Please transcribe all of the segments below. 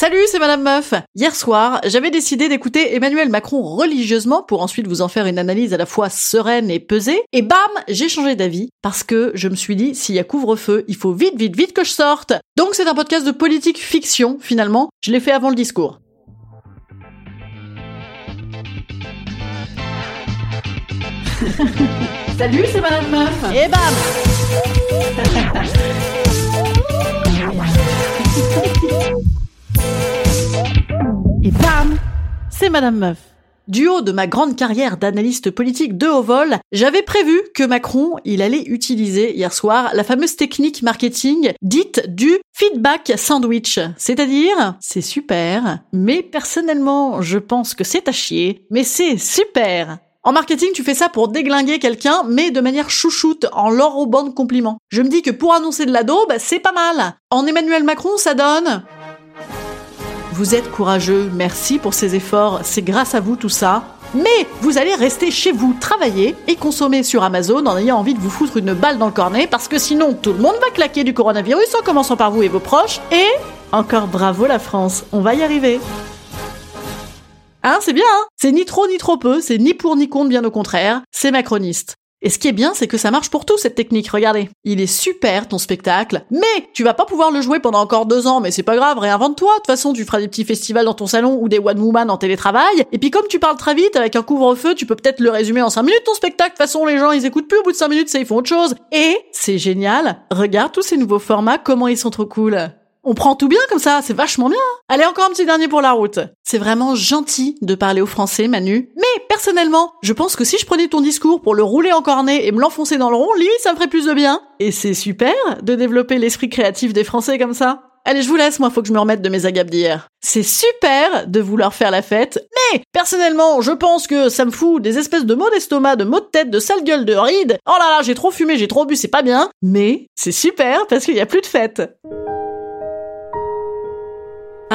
Salut, c'est Madame Meuf. Hier soir, j'avais décidé d'écouter Emmanuel Macron religieusement pour ensuite vous en faire une analyse à la fois sereine et pesée. Et bam, j'ai changé d'avis parce que je me suis dit, s'il y a couvre-feu, il faut vite, vite, vite que je sorte. Donc c'est un podcast de politique fiction, finalement. Je l'ai fait avant le discours. Salut, c'est Madame Meuf. Et bam Et bam C'est Madame Meuf. Du haut de ma grande carrière d'analyste politique de haut vol, j'avais prévu que Macron, il allait utiliser hier soir la fameuse technique marketing dite du feedback sandwich. C'est-à-dire, c'est super, mais personnellement, je pense que c'est à chier, mais c'est super. En marketing, tu fais ça pour déglinguer quelqu'un, mais de manière chouchoute, en l'enrobant de compliments. Je me dis que pour annoncer de la daube, c'est pas mal. En Emmanuel Macron, ça donne... Vous êtes courageux, merci pour ces efforts, c'est grâce à vous tout ça. Mais vous allez rester chez vous, travailler et consommer sur Amazon en ayant envie de vous foutre une balle dans le cornet parce que sinon tout le monde va claquer du coronavirus en commençant par vous et vos proches. Et encore bravo la France, on va y arriver. Hein, c'est bien, hein C'est ni trop ni trop peu, c'est ni pour ni contre, bien au contraire, c'est macroniste. Et ce qui est bien, c'est que ça marche pour tout, cette technique, regardez. Il est super, ton spectacle, mais tu vas pas pouvoir le jouer pendant encore deux ans, mais c'est pas grave, réinvente-toi. De toute façon, tu feras des petits festivals dans ton salon ou des one woman en télétravail. Et puis comme tu parles très vite, avec un couvre-feu, tu peux peut-être le résumer en cinq minutes, ton spectacle. De toute façon, les gens, ils écoutent plus au bout de cinq minutes, ça, ils font autre chose. Et, c'est génial, regarde tous ces nouveaux formats, comment ils sont trop cool. On prend tout bien comme ça, c'est vachement bien. Allez, encore un petit dernier pour la route. C'est vraiment gentil de parler au français, Manu. Mais personnellement, je pense que si je prenais ton discours pour le rouler en cornet et me l'enfoncer dans le rond, limite ça me ferait plus de bien. Et c'est super de développer l'esprit créatif des Français comme ça. Allez, je vous laisse, moi, faut que je me remette de mes agapes d'hier. C'est super de vouloir faire la fête, mais personnellement, je pense que ça me fout des espèces de maux d'estomac, de maux de tête, de sale gueule, de rides. Oh là là, j'ai trop fumé, j'ai trop bu, c'est pas bien. Mais c'est super parce qu'il y a plus de fête.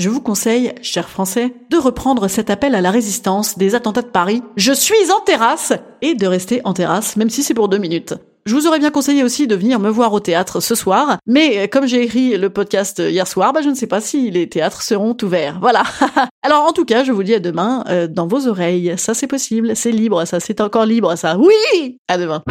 Je vous conseille, chers Français, de reprendre cet appel à la résistance des attentats de Paris. Je suis en terrasse et de rester en terrasse, même si c'est pour deux minutes. Je vous aurais bien conseillé aussi de venir me voir au théâtre ce soir, mais comme j'ai écrit le podcast hier soir, bah je ne sais pas si les théâtres seront ouverts. Voilà. Alors en tout cas, je vous dis à demain euh, dans vos oreilles. Ça c'est possible, c'est libre, ça c'est encore libre, ça. Oui À demain.